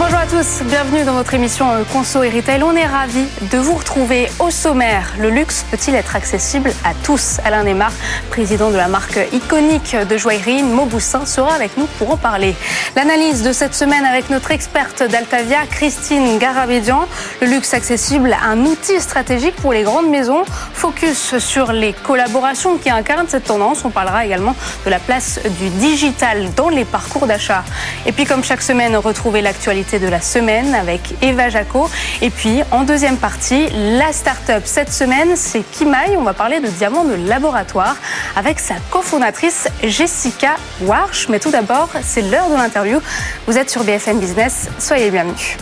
Bonjour à tous, bienvenue dans votre émission euh, Conso et Retail. On est ravis de vous retrouver au sommaire. Le luxe peut-il être accessible à tous? Alain Neymar, président de la marque iconique de joaillerie Mauboussin, sera avec nous pour en parler. L'analyse de cette semaine avec notre experte d'Altavia, Christine Garabédian. Le luxe accessible, un outil stratégique pour les grandes maisons. Focus sur les collaborations qui incarnent cette tendance. On parlera également de la place du digital dans les parcours d'achat. Et puis comme chaque semaine, retrouvez l'actualité de la semaine avec Eva Jaco. Et puis, en deuxième partie, la start-up cette semaine, c'est Kimaï. On va parler de diamants de laboratoire avec sa cofondatrice Jessica Warsh. Mais tout d'abord, c'est l'heure de l'interview. Vous êtes sur BFM Business. Soyez bienvenus.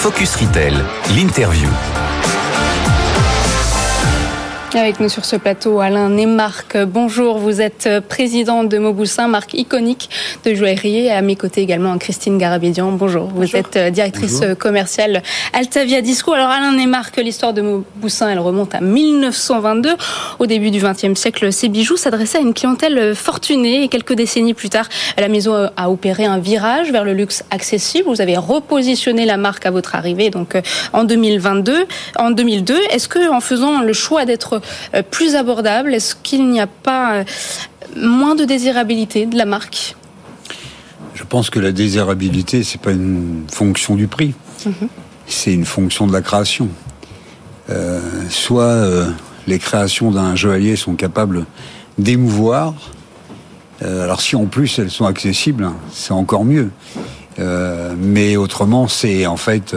Focus Retail, l'interview. Avec nous sur ce plateau, Alain Nemarc. Bonjour, vous êtes président de Mauboussin, marque iconique de joaillerie. À mes côtés également, Christine Garabédian. Bonjour, vous êtes directrice commerciale Altavia Disco. Alors Alain Nemarc, l'histoire de Mauboussin, elle remonte à 1922. Au début du XXe siècle, ces bijoux s'adressaient à une clientèle fortunée. Et quelques décennies plus tard, la maison a opéré un virage vers le luxe accessible. Vous avez repositionné la marque à votre arrivée, donc en 2022. En 2002, est-ce que en faisant le choix d'être euh, plus abordable Est-ce qu'il n'y a pas euh, moins de désirabilité de la marque? Je pense que la désirabilité, c'est pas une fonction du prix, mhm. c'est une fonction de la création. Euh, soit les créations d'un joaillier sont capables d'émouvoir, alors si en plus elles sont accessibles, c'est encore mieux. mais autrement, c'est en fait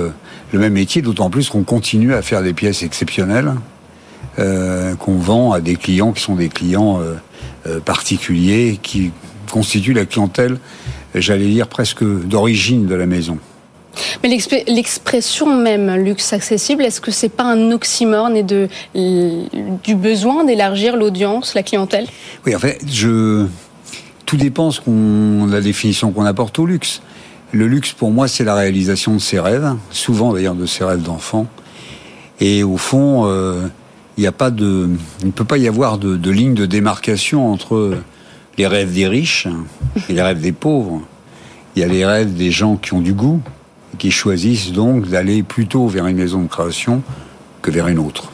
le même métier, d'autant plus qu'on continue à faire des pièces exceptionnelles euh, qu'on vend à des clients qui sont des clients euh, euh, particuliers, qui constituent la clientèle, j'allais dire presque d'origine de la maison. Mais l'expression même luxe accessible, est-ce que c'est pas un oxymore et de, du besoin d'élargir l'audience, la clientèle? Oui, en fait, je... tout dépend de la définition qu'on apporte au luxe. Le luxe, pour moi, c'est la réalisation de ses rêves, souvent d'ailleurs de ses rêves d'enfant. Et au fond, il n'y a pas de, il ne peut pas y avoir de, de, ligne de démarcation entre les rêves des riches et les rêves des pauvres. Il y a les rêves des gens qui ont du goût et qui choisissent donc d'aller plutôt vers une maison de création que vers une autre.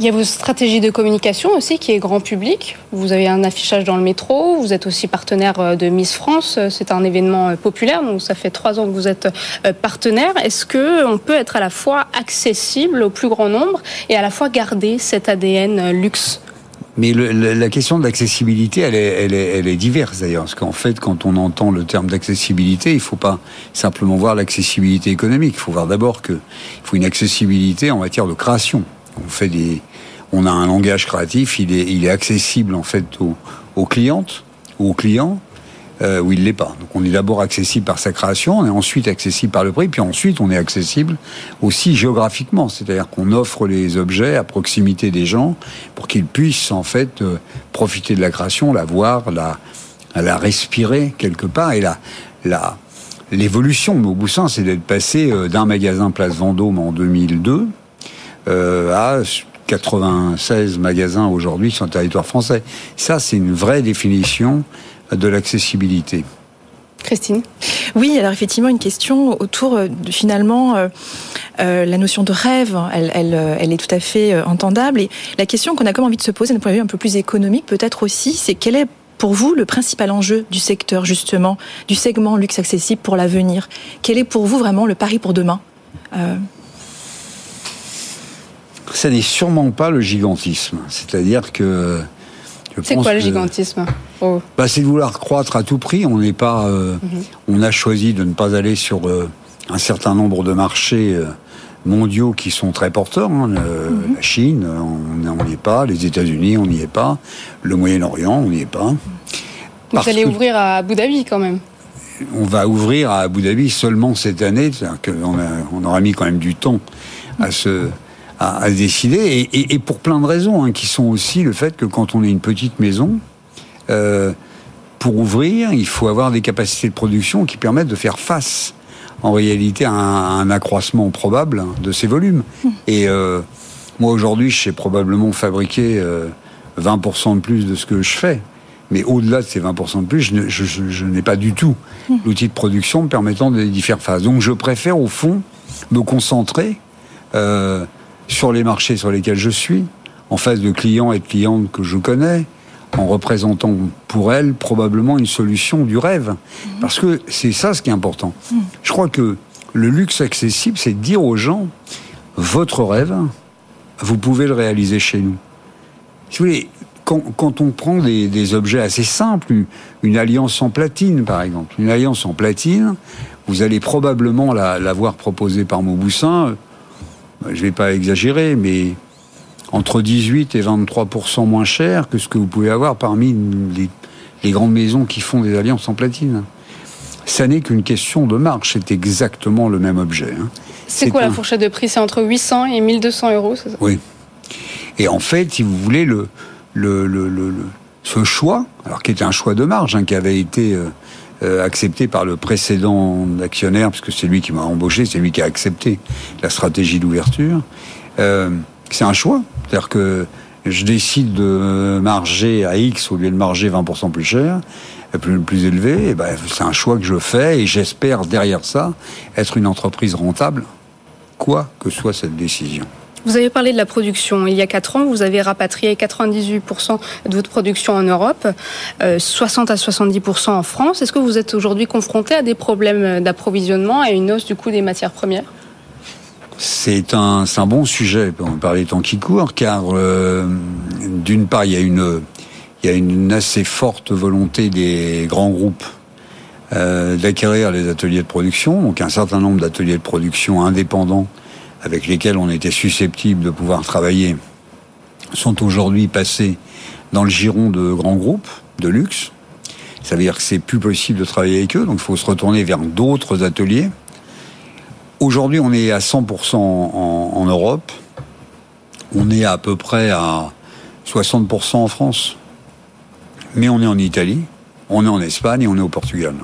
Il y a vos stratégies de communication aussi qui est grand public. Vous avez un affichage dans le métro, vous êtes aussi partenaire euh, de Miss France, c'est un événement euh, populaire, donc ça fait trois ans que vous êtes euh, partenaire. Est-ce que on peut être à la fois accessible au plus grand nombre et à la fois garder cet ADN luxe? Mais la question de l'accessibilité, est, elle est diverse d'ailleurs. Parce qu'en fait, quand on entend le terme d'accessibilité, il ne faut pas simplement voir l'accessibilité économique. Il faut voir d'abord qu'il faut une accessibilité en matière de création. On fait des, on a un langage créatif, il est, il est accessible en fait aux, aux clientes ou aux clients. Euh, ou il l'est pas. Donc on est d'abord accessible par sa création, on est ensuite accessible par le prix, puis ensuite on est accessible aussi géographiquement, c'est-à-dire qu'on offre les objets à proximité des gens pour qu'ils puissent en fait euh, profiter de la création, la voir, la, la respirer quelque part et la, la l'évolution de Mauboussin, c'est d'être passé euh, d'un magasin Place Vendôme en 2002 euh, à 96 magasins aujourd'hui sur le territoire français. Ça, c'est une vraie définition de l'accessibilité. Christine? Oui, alors effectivement, une question autour euh, de finalement euh, euh, la notion de rêve, elle, est tout à fait entendable. Et la question qu'on a comme envie de se poser d'un point de vue un peu plus économique, peut-être aussi, c'est quel est pour vous le principal enjeu du secteur, justement, du segment luxe accessible pour l'avenir? Quel est pour vous vraiment le pari pour demain? Ça n'est sûrement pas le gigantisme. C'est-à-dire que. C'est quoi le gigantisme oh. bah, C'est de vouloir croître à tout prix. On n'est pas. Euh, mhm. On a choisi de ne pas aller sur euh, un certain nombre de marchés euh, mondiaux qui sont très porteurs. Hein. Mhm. La Chine, on n'y est pas. Les États-Unis, on n'y est pas. Le Moyen-Orient, on n'y est pas. Vous allez ouvrir à Abu Dhabi quand même on va ouvrir à Abu Dhabi seulement cette année, on, on aura mis quand même du temps à se, à, décider, et, pour plein de raisons, hein, qui sont aussi le fait que quand on est une petite maison, euh, pour ouvrir, il faut avoir des capacités de production qui permettent de faire face, en réalité, à un, accroissement probable de ces volumes. Mmh. Et euh, moi, aujourd'hui, je sais probablement fabriquer... Euh, 20% de plus de ce que je fais. Mais au-delà de ces 20% de plus, je, n'ai pas du tout hmm. l'outil de production me permettant les faire face. Donc je préfère au fond me concentrer euh, sur les marchés sur lesquels je suis, en face de clients et de clientes que je connais, en représentant pour elles probablement une solution du rêve. Hmm. Parce que c'est ça ce qui est important. Hmm. Je crois que le luxe accessible, c'est de dire aux gens, votre rêve, vous pouvez le réaliser chez nous. Si vous voulez, quand, on prend des, objets assez simples, une, alliance en platine par exemple, une alliance en platine, vous allez probablement la, voir proposée par Mauboussin, je ne vais pas exagérer, mais entre 18 et 23% moins cher que ce que vous pouvez avoir parmi les, grandes maisons qui font des alliances en platine. Ça n'est qu'une question de marge, c'est exactement le même objet. Hein. C'est quoi la fourchette de prix? C'est entre 800 et 1200 euros, ça? Oui. Et en fait, si vous voulez, le, le, le, le, ce choix, alors qui était un choix de marge, hein, qui avait été euh, euh, accepté par le précédent actionnaire, puisque c'est lui qui m'a embauché, c'est lui qui a accepté la stratégie d'ouverture. Euh, c'est un choix, c'est-à-dire que je décide de marger à X au lieu de marger 20% plus cher, plus, élevé, et ben, c'est un choix que je fais et j'espère derrière ça être une entreprise rentable, quoi que soit cette décision. Vous avez parlé de la production. Il y a 4 ans, vous avez rapatrié 98% de votre production en Europe, 60 euh, à 70% en France. Est-ce que vous êtes aujourd'hui confronté à des problèmes d'approvisionnement et une hausse du coût des matières premières? C'est un, bon sujet par les temps qui courent, car euh, d'une part, il y, a une, il y a une assez forte volonté des grands groupes euh, d'acquérir les ateliers de production, donc un certain nombre d'ateliers de production indépendants avec lesquels on était susceptible de pouvoir travailler sont aujourd'hui passés dans le giron de grands groupes de luxe. Ça veut dire que c'est plus possible de travailler avec eux, donc il faut se retourner vers d'autres ateliers. Aujourd'hui, on est à 100% en, en, Europe. On est à peu près à 60% en France. Mais on est en Italie, on est en Espagne et on est au Portugal.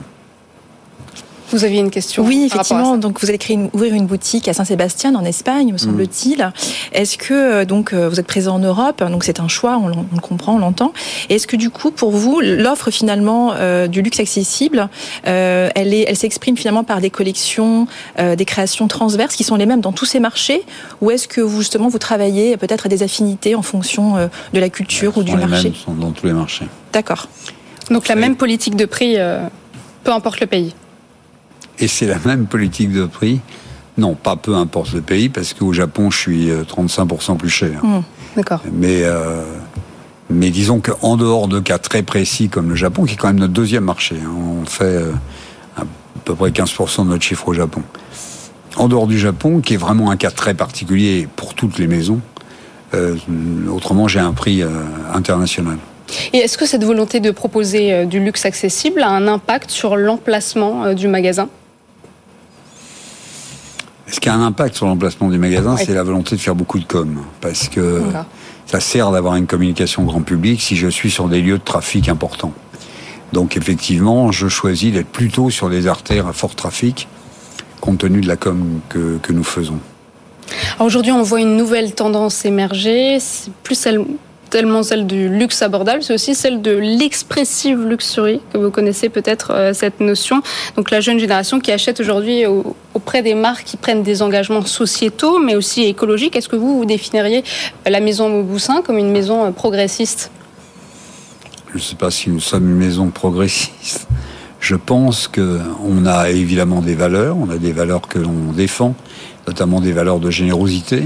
Vous aviez une question Oui, effectivement. Donc, vous allez créer ouvrir une boutique à Saint-Sébastien, en Espagne, me semble-t-il. Mm. Est-ce que euh, donc euh, vous êtes présent en Europe? Donc, c'est un choix, on, le comprend, on l'entend. Est-ce que du coup, pour vous, l'offre finalement euh, du luxe accessible, elle est, elle s'exprime finalement par des collections, des créations transverses qui sont les mêmes dans tous ces marchés, ou est-ce que vous justement vous travaillez peut-être à des affinités en fonction de la culture ou du les marché? mêmes, sont dans tous les marchés. D'accord. Donc la même politique de prix, peu importe le pays et c'est la même politique de prix. Non, pas peu importe le pays, parce qu'au Japon, je suis 35% euh, plus cher. Mmh, d'accord. Mais, euh, mais disons qu'en dehors de cas très précis comme le Japon, qui est quand même notre deuxième marché, hein, on fait euh, à peu près 15% de notre chiffre au Japon. En dehors du Japon, qui est vraiment un cas très particulier pour toutes les maisons, autrement j'ai un prix international. Et est-ce que cette volonté de proposer du luxe accessible a un impact sur l'emplacement du magasin? Ce qui a un impact sur l'emplacement du magasin, c'est la volonté de faire beaucoup de com. Parce que ça sert d'avoir une communication grand public si je suis sur des lieux de trafic importants. Donc effectivement, je choisis d'être plutôt sur des artères à fort trafic, compte tenu de la com que, que nous faisons. Aujourd'hui, on voit une nouvelle tendance émerger, plus celle tellement celle du luxe abordable, c'est aussi celle de l'expressive luxury, que vous connaissez peut-être euh, cette notion. Donc la jeune génération qui achète aujourd'hui auprès des marques qui prennent des engagements sociétaux, mais aussi écologiques. Est-ce que vous, vous définiriez la maison Mauboussin comme une maison euh, progressiste? Je ne sais pas si nous sommes une maison progressiste. Je pense qu'on a évidemment des valeurs, on a des valeurs que l'on défend, notamment des valeurs de générosité.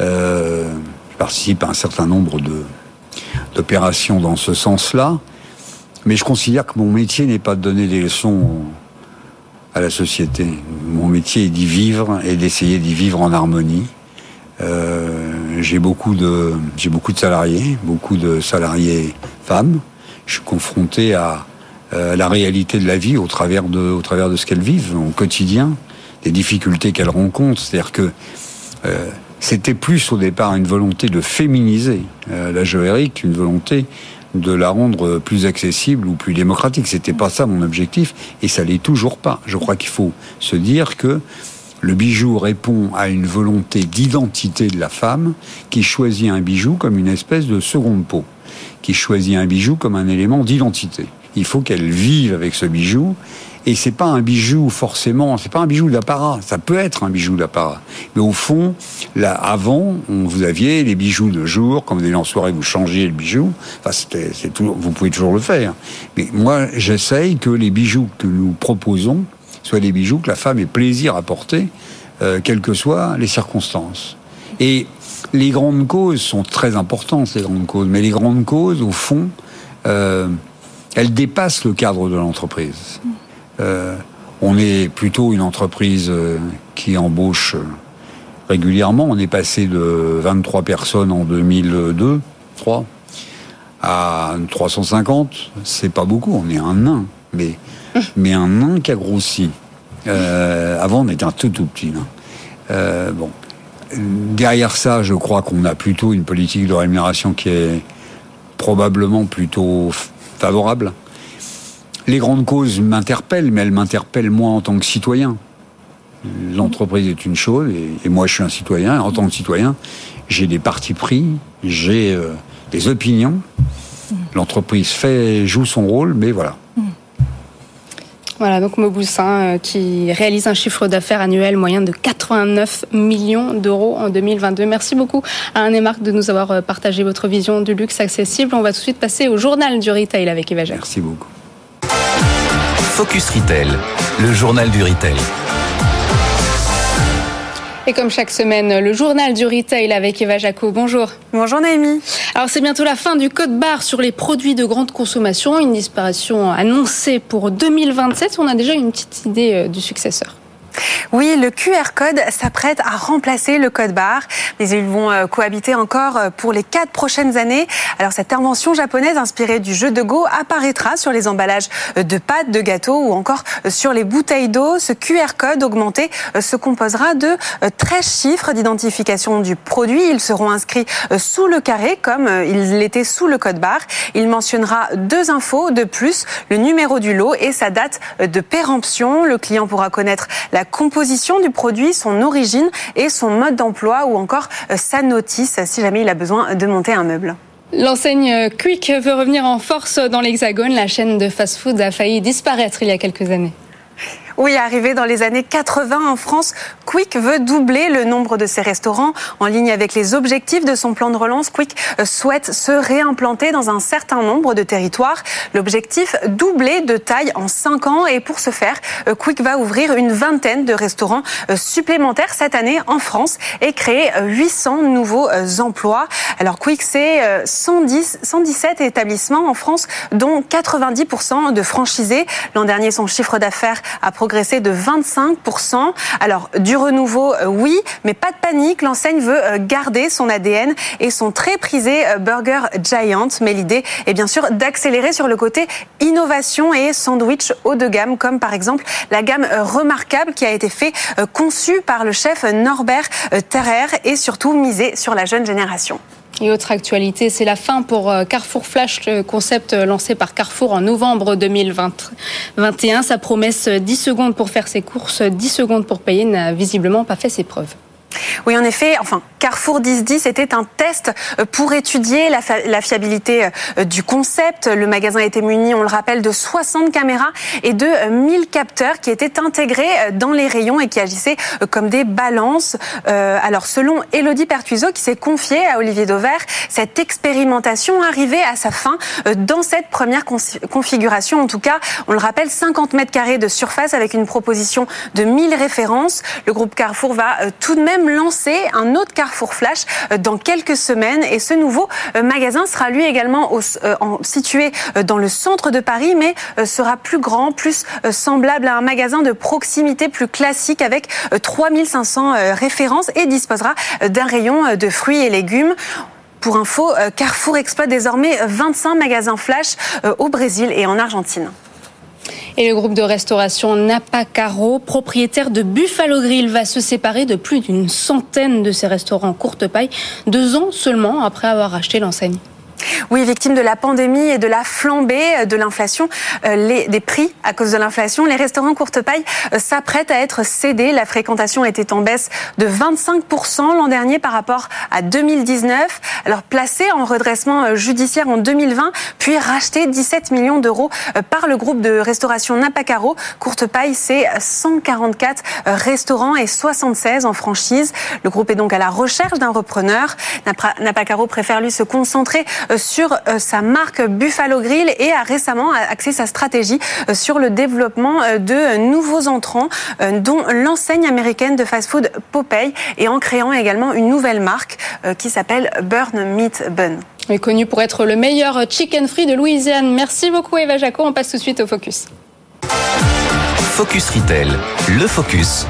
Euh, participe à un certain nombre d'opérations dans ce sens-là. Mais je considère que mon métier n'est pas de donner des leçons à la société. Mon métier est d'y vivre et d'essayer d'y vivre en harmonie. Euh, j'ai beaucoup de j'ai beaucoup de salariés, beaucoup de salariés femmes. Je suis confronté à, euh, la réalité de la vie au travers de au travers de ce qu'elles vivent au quotidien, des difficultés qu'elles rencontrent. C'est-à-dire que euh, c'était plus au départ une volonté de féminiser euh, la joaillerie qu'une volonté de la rendre plus accessible ou plus démocratique. C'était pas ça mon objectif et ça l'est toujours pas. Je crois qu'il faut se dire que le bijou répond à une volonté d'identité de la femme qui choisit un bijou comme une espèce de seconde peau. qui choisit un bijou comme un élément d'identité. Il faut qu'elle vive avec ce bijou. Et c'est pas un bijou forcément, c'est pas un bijou d'apparat. Ça peut être un bijou d'apparat, mais au fond, là, avant, on, vous aviez les bijoux de jour. Quand vous allez en soirée, vous changiez le bijou. Enfin, c'est. Vous pouvez toujours le faire. Mais moi, j'essaye que les bijoux que nous proposons soient des bijoux que la femme ait plaisir à porter, euh, quelles que soient les circonstances. Et les grandes causes sont très importantes, les grandes causes. Mais les grandes causes, au fond, euh, elles dépassent le cadre de l'entreprise. Euh, on est plutôt une entreprise euh, qui embauche euh, régulièrement. On est passé de 23 personnes en 2002, 3, à 350. C'est pas beaucoup, on est un nain, mais, mais un nain qui a grossi. Euh, avant, on était un tout tout petit nain. Euh, bon. Derrière ça, je crois qu'on a plutôt une politique de rémunération qui est probablement plutôt favorable. Les grandes causes m'interpellent, mais elles m'interpellent moi en tant que citoyen. L'entreprise est une chose, et, et moi je suis un citoyen. En tant que citoyen, j'ai des partis pris, j'ai euh, des opinions. L'entreprise fait, joue son rôle, mais voilà. Voilà, donc Mauboussin euh, qui réalise un chiffre d'affaires annuel moyen de 89 millions d'euros en 2022. Merci beaucoup à Anne et Marc de nous avoir euh, partagé votre vision du luxe accessible. On va tout de suite passer au journal du retail avec Eva Jacques. Merci beaucoup. Focus Retail, le journal du retail. Et comme chaque semaine, le journal du retail avec Eva Jaco. Bonjour. Bonjour Naomi. Alors c'est bientôt la fin du code barre sur les produits de grande consommation, une disparition annoncée pour 2027. On a déjà une petite idée euh, du successeur. Oui, le QR code s'apprête à remplacer le code barre, mais ils vont euh, cohabiter encore euh, pour les quatre prochaines années. Alors cette invention japonaise inspirée du jeu de Go apparaîtra sur les emballages euh, de pâtes, de gâteaux ou encore sur les bouteilles d'eau. Ce QR code augmenté se composera de 13 chiffres d'identification du produit. Ils seront inscrits sous le carré comme ils l'étaient sous le code barre. Il mentionnera deux infos de plus, le numéro du lot et sa date de péremption. Le client pourra connaître la composition du produit, son origine et son mode d'emploi ou encore euh, sa notice si jamais il a besoin de monter un meuble. L'enseigne Quick veut revenir en force dans l'Hexagone. La chaîne de fast-food a failli disparaître il y a quelques années. Oui, arrivé dans les années 80 en France, Quick veut doubler le nombre de ses restaurants. En ligne avec les objectifs de son plan de relance, Quick souhaite se réimplanter dans un certain nombre de territoires. L'objectif, doubler de taille en 5 ans. Et pour ce faire, Quick va ouvrir une vingtaine de restaurants supplémentaires cette année en France et créer 800 nouveaux emplois. Alors Quick, c'est 110, 117 établissements en France, dont 90% de franchisés. L'an dernier, son chiffre d'affaires a progressé de 25%. Alors, du renouveau, euh, oui, mais pas de panique. L'enseigne veut euh, garder son ADN et son très prisé euh, Burger Giant. Mais l'idée est bien sûr d'accélérer sur le côté innovation et sandwich haut de gamme, comme par exemple la gamme remarquable qui a été fait, conçue par le chef Norbert Terrer et surtout misée sur la jeune génération. Et autre actualité, c'est la fin pour euh, Carrefour Flash, le concept lancé par Carrefour en novembre 2021. Sa promesse 10 secondes pour faire ses courses, 10 secondes pour payer n'a visiblement pas fait ses preuves. Oui, en effet, enfin, Carrefour 1010 était un test euh, pour étudier la, fiabilité euh, du concept. Le magasin était muni, on le rappelle, de 60 caméras et de 1000 capteurs qui étaient intégrés dans les rayons et qui agissaient comme des balances. Euh, alors, selon Elodie Pertuiseau, qui s'est confiée à Olivier Dauvert, cette expérimentation arrivait à sa fin dans cette première configuration. En tout cas, on le rappelle, 50 mètres carrés de surface avec une proposition de 1000 références. Le groupe Carrefour va tout de même lancer un autre Carrefour Flash euh, dans quelques semaines et ce nouveau euh, magasin sera lui également euh, situé dans le centre de Paris mais sera plus grand, plus semblable à un magasin de proximité plus classique avec 3500 références et disposera d'un rayon de fruits et légumes. Pour info, Carrefour exploite désormais 25 magasins flash au Brésil et en Argentine. Et le groupe de restauration Napa Caro, propriétaire de Buffalo Grill, va se séparer de plus d'une centaine de ses restaurants courte paille, deux ans seulement après avoir acheté l'enseigne. Oui, victime de la pandémie et de la flambée de l'inflation, euh, des prix à cause de l'inflation, les restaurants courte paille euh, s'apprêtent à être cédés. La fréquentation était en baisse de 25% l'an dernier par rapport à 2019. Alors placé en redressement euh, judiciaire en 2020, puis racheté 17 millions d'euros par le groupe de restauration Napacaro. Courte paille, c'est 144 restaurants et 76 en franchise. Le groupe est donc à la recherche d'un repreneur. Napacaro préfère lui se concentrer euh, sur euh, sa marque Buffalo Grill et a récemment axé sa stratégie euh, sur le développement de nouveaux entrants, dont l'enseigne américaine de fast-food Popeye, et en créant également une nouvelle marque qui s'appelle Burn Meat Bun. est connu pour être le meilleur chicken free de Louisiane. Merci beaucoup Eva Jaco. On passe tout de suite au Focus. Focus Retail, le Focus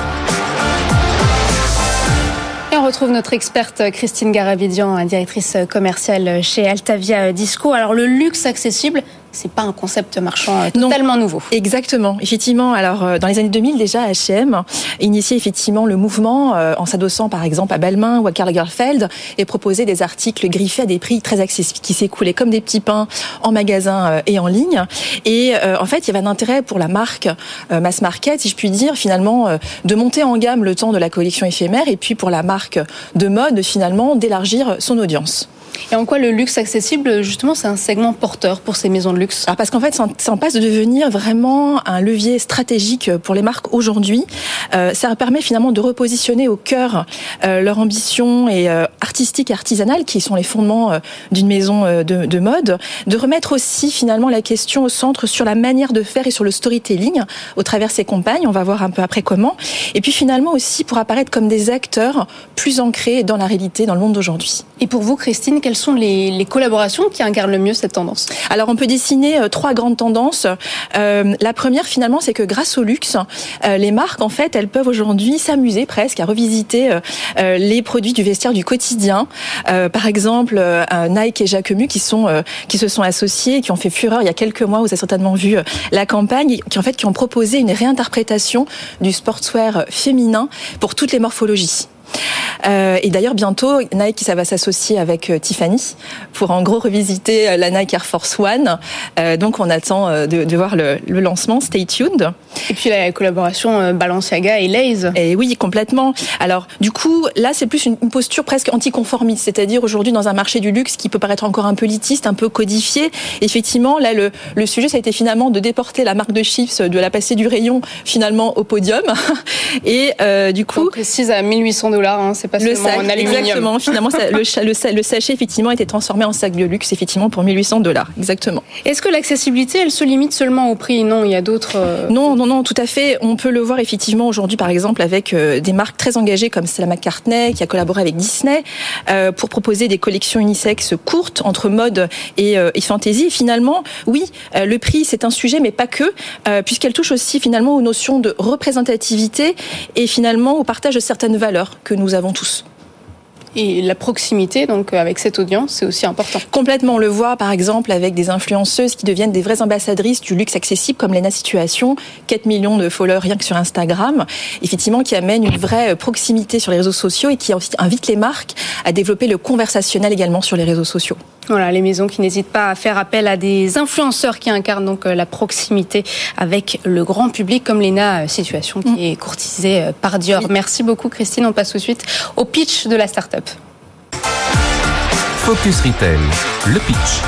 retrouve notre experte Christine Garavidian, directrice commerciale chez Altavia Disco. Alors le luxe accessible, c'est pas un concept marchand euh, totalement nouveau. Exactement. Effectivement, alors euh, dans les années 2000 déjà, H&M initiait effectivement le mouvement euh, en s'adossant par exemple à Balmain ou à Karl Lagerfeld et proposait des articles griffés à des prix très accessibles qui s'écoulaient comme des petits pains en magasin et en ligne. Et en fait, il y avait un intérêt pour la marque mass market, si je puis dire, finalement de monter en gamme le temps de la collection éphémère et puis pour la marque de mode finalement d'élargir son audience. Et en quoi le luxe accessible, justement, c'est un segment porteur pour ces maisons de luxe Alors parce qu'en fait, ça en passe de devenir vraiment un levier stratégique pour les marques aujourd'hui. Euh, ça permet finalement de repositionner au cœur euh, leur ambition et euh, artistique et artisanale, qui sont les fondements euh, d'une maison euh, de, de, mode, de remettre aussi finalement la question au centre sur la manière de faire et sur le storytelling au travers ces campagnes. On va voir un peu après comment. Et puis finalement aussi pour apparaître comme des acteurs plus ancrés dans la réalité, dans le monde d'aujourd'hui. Et pour vous, Christine, quelles sont les, collaborations qui incarnent le mieux cette tendance Alors, on peut dessiner euh, trois grandes tendances. Euh, la première, finalement, c'est que grâce au luxe, euh, les marques, en fait, elles peuvent aujourd'hui s'amuser presque à revisiter les produits du vestiaire du quotidien. par exemple, Nike et Jacquemus qui sont qui se sont associés, qui ont fait fureur il y a quelques mois. Vous avez certainement vu la campagne, qui en fait qui ont proposé une réinterprétation du sportswear féminin pour toutes les morphologies. Euh, et d'ailleurs, bientôt, Nike, ça va s'associer avec euh, Tiffany pour en gros revisiter euh, la Nike Air Force One. donc, on attend de, voir le, lancement. Stay tuned. Et puis la collaboration Balenciaga et Lays. Et oui, complètement. Alors, du coup, là, c'est plus une, posture presque anticonformiste. C'est-à-dire aujourd'hui, dans un marché du luxe qui peut paraître encore un peu litiste, un peu codifié, effectivement, là, le, le sujet, ça a été finalement de déporter la marque de chiffres, de la passer du rayon finalement au podium. et du coup, on précise à 1800 dollars. Hein, c'est pas le sac, Exactement. Finalement, le, le, sachet effectivement a été transformé en sac de luxe effectivement pour 1800 dollars. Exactement. Est-ce que l'accessibilité, elle se limite seulement au prix? Non, il y a d'autres. Euh, non, non, non, tout à fait. On peut le voir effectivement aujourd'hui, par exemple, avec euh, des marques très engagées comme Stella McCartney qui a collaboré avec Disney euh, pour proposer des collections unisexes courtes entre mode et, et fantasy. Et finalement, oui, le prix c'est un sujet, mais pas que, puisqu'elle touche aussi finalement aux notions de représentativité et finalement au partage de certaines valeurs que nous avons tous. Et la proximité, donc avec cette audience, c'est aussi important. Complètement, on le voit par exemple avec des influenceuses qui deviennent des vraies ambassadrices du luxe accessible, comme Lena Situation, 4 millions de followers rien que sur Instagram, effectivement qui amène une vraie proximité sur les réseaux sociaux et qui invite les marques à développer le conversationnel également sur les réseaux sociaux. Voilà, les maisons qui n'hésitent pas à faire appel à des influenceurs qui incarnent donc euh, la proximité avec le grand public, comme Lena euh, Situation qui mm. est courtisée euh, par Dior. Merci beaucoup Christine. On passe tout de suite au pitch de la start-up. Focus Retail, le pitch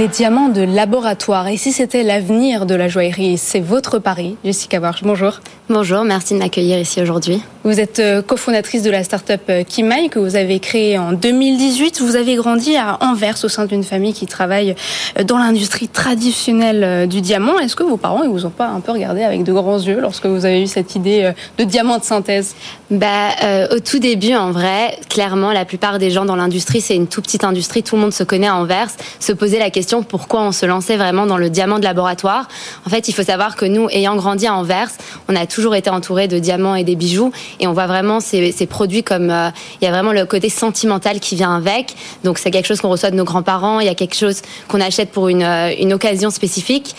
des diamants de laboratoire. Et si c'était l'avenir de la joaillerie, c'est votre pari. Jessica Barge, bonjour. Bonjour, merci de m'accueillir ici aujourd'hui. Vous êtes euh, cofondatrice de la start-up euh, Kimai que vous avez créée en 2018. Vous avez grandi à Anvers au sein d'une famille qui travaille euh, dans l'industrie traditionnelle du diamant. Est-ce que vos parents ils vous ont pas un peu regardé avec de grands yeux lorsque vous avez eu cette idée de diamant de synthèse? Bah, au tout début, en vrai, clairement, la plupart des gens dans l'industrie, c'est une toute petite industrie. Tout le monde se connaît à Anvers. Se poser la question pourquoi on se lançait vraiment dans le diamant de laboratoire. En fait, il faut savoir que nous, ayant grandi à Anvers, on a toujours été entouré de diamants et des bijoux. Et on voit vraiment ces, ces produits comme euh, il y a vraiment le côté sentimental qui vient avec. Donc c'est quelque chose qu'on reçoit de nos grands-parents, il y a quelque chose qu'on achète pour une, euh, une occasion spécifique.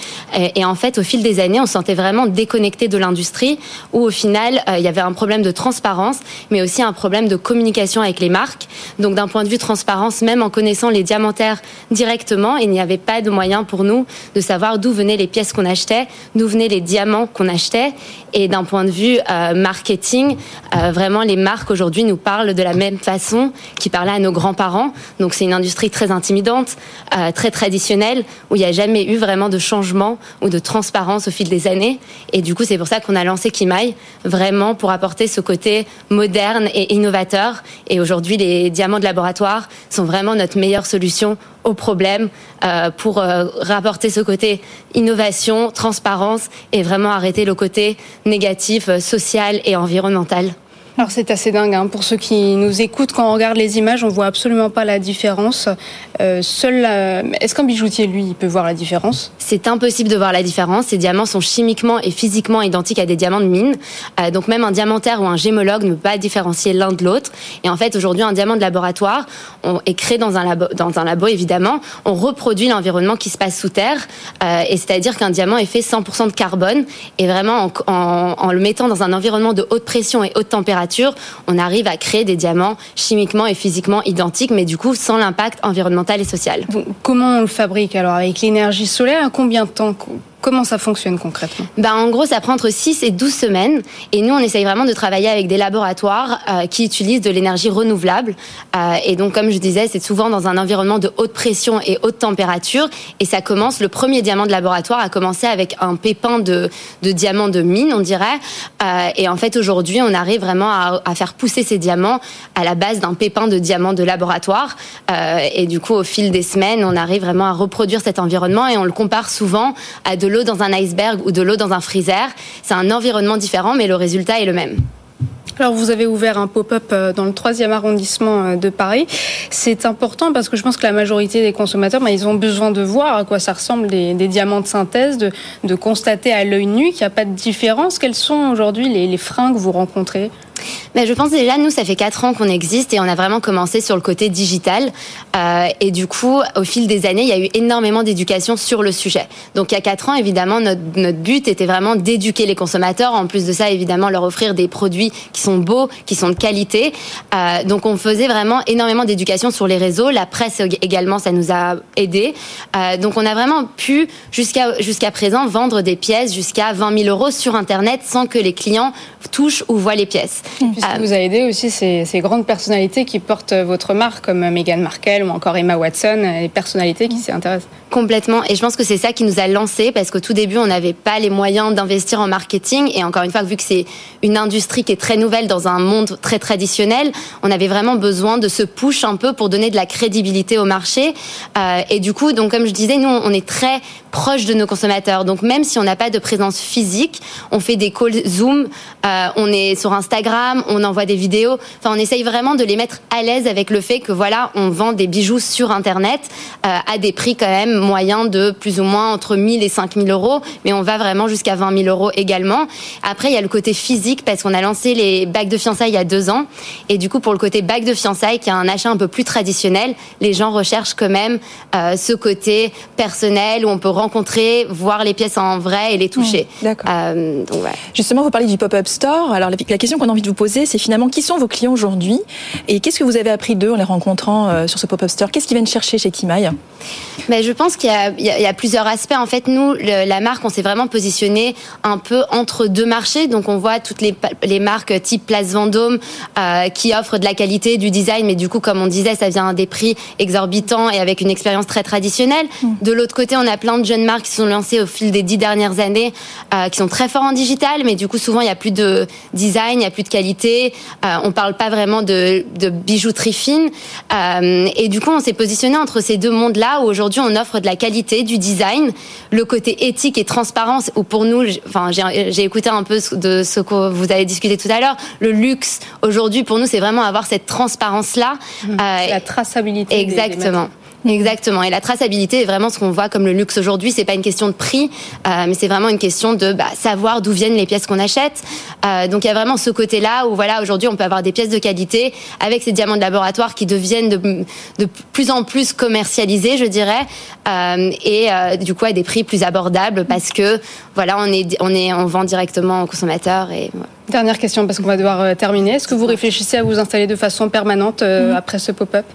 Et, en fait, au fil des années, on se sentait vraiment déconnecté de l'industrie, où au final, euh, il y avait un problème de transparence, mais aussi un problème de communication avec les marques. Donc d'un point de vue transparence, même en connaissant les diamantaires directement, il n'y avait pas de moyen pour nous de savoir d'où venaient les pièces qu'on achetait, d'où venaient les diamants qu'on achetait. Et d'un point de vue euh, marketing, euh, vraiment les marques aujourd'hui nous parlent de la même façon qu'ils parlaient à nos grands-parents. Donc c'est une industrie très intimidante, euh, très traditionnelle, où il n'y a jamais eu vraiment de changement ou de transparence au fil des années. Et du coup, c'est pour ça qu'on a lancé Kimai, vraiment pour apporter ce côté moderne et innovateur. Et aujourd'hui, les diamants de laboratoire sont vraiment notre meilleure solution aux problèmes euh, pour euh, rapporter ce côté innovation, transparence et vraiment arrêter le côté négatif, euh, social et environnemental. Alors c'est assez dingue hein. pour ceux qui nous écoutent quand on regarde les images, on voit absolument pas la différence. Euh, seul, euh, est-ce qu'un bijoutier lui, il peut voir la différence? C'est impossible de voir la différence. Ces diamants sont chimiquement et physiquement identiques à des diamants de mine. Euh, donc même un diamantaire ou un gémologue ne peut pas différencier l'un de l'autre. Et en fait aujourd'hui un diamant de laboratoire est créé dans un labo, évidemment. On reproduit l'environnement qui se passe sous terre et c'est-à-dire qu'un diamant est fait 100% de carbone et vraiment en, en, en le mettant dans un environnement de haute pression et haute température on arrive à créer des diamants chimiquement et physiquement identiques, mais du coup sans l'impact environnemental et social. comment on le fabrique alors Avec l'énergie solaire, combien de temps Comment ça fonctionne concrètement? Ben, En gros, ça prend entre 6 et 12 semaines. Et nous, on essaye vraiment de travailler avec des laboratoires euh, qui utilisent de l'énergie renouvelable. Euh, et donc, comme je disais, c'est souvent dans un environnement de haute pression et haute température. Et ça commence, le premier diamant de laboratoire a commencé avec un pépin de, de diamant de mine, on dirait. Euh, et en fait, aujourd'hui, on arrive vraiment à, faire pousser ces diamants à la base d'un pépin de diamant de laboratoire. Et du coup, au fil des semaines, on arrive vraiment à reproduire cet environnement et on le compare souvent à de l'eau dans un iceberg ou de l'eau dans un freezer. C'est un environnement différent, mais le résultat est le même. Alors vous avez ouvert un pop-up euh, dans le troisième arrondissement euh, de Paris. C'est important parce que je pense que la majorité des consommateurs, ben, ils ont besoin de voir à quoi ça ressemble des, diamants de synthèse, de, constater à l'œil nu qu'il n'y a pas de différence. Quels sont aujourd'hui les freins que vous rencontrez? Mais je pense déjà, nous, ça fait quatre ans qu'on existe et on a vraiment commencé sur le côté digital. Euh, et du coup, au fil des années, il y a eu énormément d'éducation sur le sujet. Donc, il y a quatre ans, évidemment, notre, notre but était vraiment d'éduquer les consommateurs. En plus de ça, évidemment, leur offrir des produits qui sont beaux, qui sont de qualité. Euh, donc, on faisait vraiment énormément d'éducation sur les réseaux. La presse également, ça nous a aidé. Euh, donc, on a vraiment pu, jusqu'à jusqu'à présent, vendre des pièces jusqu'à 20 000 euros sur Internet sans que les clients touchent ou voient les pièces. Puisque euh, vous a aidé aussi ces, ces, grandes personnalités qui portent votre marque, comme Meghan Markle ou encore Emma Watson, les personnalités qui s'y intéressent. Complètement. Et je pense que c'est ça qui nous a lancé parce qu'au tout début, on n'avait pas les moyens d'investir en marketing. Et encore une fois, vu que c'est une industrie qui est très nouvelle dans un monde très traditionnel, on avait vraiment besoin de se push un peu pour donner de la crédibilité au marché. Euh, et du coup, donc comme je disais, nous, on est très proche de nos consommateurs. Donc même si on n'a pas de présence physique, on fait des calls Zoom, euh, on est sur Instagram, on envoie des vidéos. Enfin, on essaye vraiment de les mettre à l'aise avec le fait que voilà, on vend des bijoux sur Internet euh, à des prix quand même moyens de plus ou moins entre 1000 et 5000 euros, mais on va vraiment jusqu'à 20 000 euros également. Après, il y a le côté physique parce qu'on a lancé les bagues de fiançailles il y a deux ans, et du coup pour le côté bague de fiançailles, qui est un achat un peu plus traditionnel, les gens recherchent quand même euh, ce côté personnel où on peut rencontrer, voir les pièces en vrai et les toucher. Mmh, D'accord. Euh, ouais. Justement, vous parlez du pop-up store. Alors la question qu'on a envie de vous poser, c'est finalement qui sont vos clients aujourd'hui et qu'est-ce que vous avez appris d'eux en les rencontrant euh, sur ce pop-up store? Qu'est-ce qu'ils viennent chercher chez Kimai Mais je pense qu'il y, y, y, a plusieurs aspects. En fait, nous, le, la marque, on s'est vraiment positionné un peu entre deux marchés. Donc, on voit toutes les, les marques type Place Vendôme euh, qui offrent de la qualité, du design, mais du coup, comme on disait, ça vient à des prix exorbitants et avec une expérience très traditionnelle. Mmh. De l'autre côté, on a plein de jeunes marques qui sont lancées au fil des dix dernières années, euh, qui sont très forts en digital, mais du coup, souvent, il n'y a plus de design, il n'y a plus de qualité. Euh, on parle pas vraiment de, de bijouterie fine. Euh, et du coup, on s'est positionné entre ces deux mondes-là où aujourd'hui, on offre de la qualité, du design, le côté éthique et transparence, où pour nous, enfin, j'ai écouté un peu de ce que vous avez discuté tout à l'heure, le luxe, aujourd'hui, pour nous, c'est vraiment avoir cette transparence-là. Mmh, euh, la traçabilité. Exactement. Des, des Exactement. Et la traçabilité est vraiment ce qu'on voit comme le luxe aujourd'hui. c'est pas une question de prix, euh, mais c'est vraiment une question de bah, savoir d'où viennent les pièces qu'on achète. Euh, donc il y a vraiment ce côté-là où voilà, aujourd'hui, on peut avoir des pièces de qualité avec ces diamants de laboratoire qui deviennent de, de plus en plus commercialisés, je dirais, euh, et euh, du coup à des prix plus abordables parce que voilà, on est, on est, on vend directement aux consommateurs et. Voilà. Dernière question parce qu'on va devoir euh, terminer. Est-ce que vous réfléchissez à vous installer de façon permanente euh, mmh. après ce pop-up?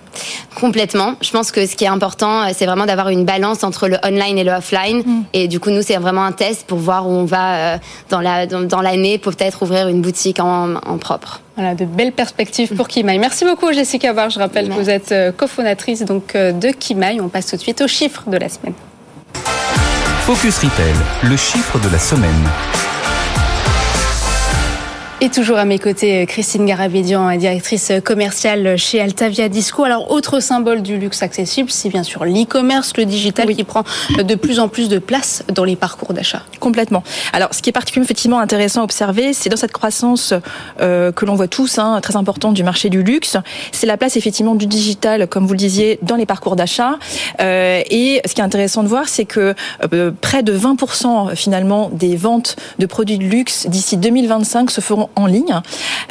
Complètement. Je pense que ce qui est important, euh, c'est vraiment d'avoir une balance entre le online et le offline. Mmh. Et du coup, nous, c'est vraiment un test pour voir où on va dans la dans, l'année, pour peut-être ouvrir une boutique en, en, propre. Voilà, de belles perspectives pour Kimaï. Merci beaucoup, Jessica Var. Je rappelle Merci. que vous êtes cofondatrice donc de Kimaï. On passe tout de suite aux chiffres de la semaine. Focus Retail, le chiffre de la semaine. Et toujours à mes côtés, Christine Garabédian, directrice commerciale chez Altavia Disco. Alors, autre symbole du luxe accessible, c'est bien sûr l'e-commerce, le digital oui. qui prend de plus en plus de place dans les parcours d'achat. Complètement. Alors, ce qui est particulièrement effectivement intéressant à observer, c'est dans cette croissance euh, que l'on voit tous, hein, très importante du marché du luxe, c'est la place effectivement du digital, comme vous le disiez, dans les parcours d'achat. Euh, et ce qui est intéressant de voir, c'est que euh, près de 20% finalement des ventes de produits de luxe d'ici 2025 se feront en ligne,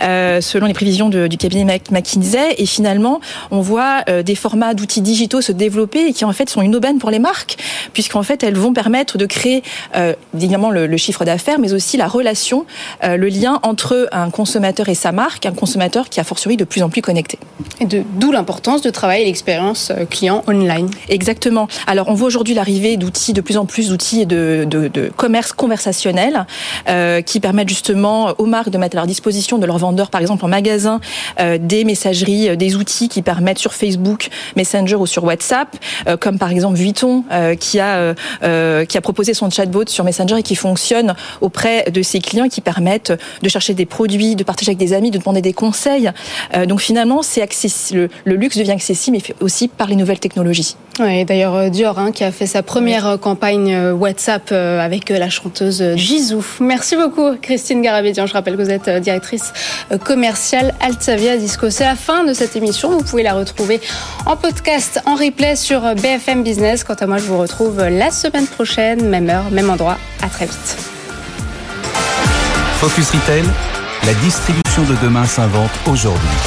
euh, selon les prévisions de, du cabinet McKinsey. Et finalement, on voit euh, des formats d'outils digitaux se développer et qui en fait sont une aubaine pour les marques, puisqu'en fait elles vont permettre de créer euh, évidemment le, le chiffre d'affaires, mais aussi la relation, le lien entre un consommateur et sa marque, un consommateur qui a fortiori de plus en plus connecté. Et d'où l'importance de travailler l'expérience client online. Exactement. Alors on voit aujourd'hui l'arrivée d'outils, de plus en plus d'outils de, de, de, commerce conversationnel qui permettent justement aux marques de à leur disposition de leurs vendeurs, par exemple en magasin, euh, des messageries, euh, des outils qui permettent sur Facebook, Messenger ou sur WhatsApp, euh, comme par exemple Vuitton qui a qui a proposé son chatbot sur Messenger et qui fonctionne auprès de ses clients, qui permettent de chercher des produits, de partager avec des amis, de demander des conseils. donc finalement, c'est. Le, luxe devient accessible, mais aussi par les nouvelles technologies. Oui, d'ailleurs Dior hein, qui a fait sa première campagne WhatsApp avec la chanteuse Jisoo. Merci beaucoup Christine Garabédian. Je rappelle que vous êtes directrice commerciale Altavia Disco. C'est la fin de cette émission. Vous pouvez la retrouver en podcast, en replay sur BFM Business. Quant à moi, je vous retrouve la semaine prochaine, même heure, même endroit. À très vite. Focus Retail, la distribution de demain s'invente aujourd'hui.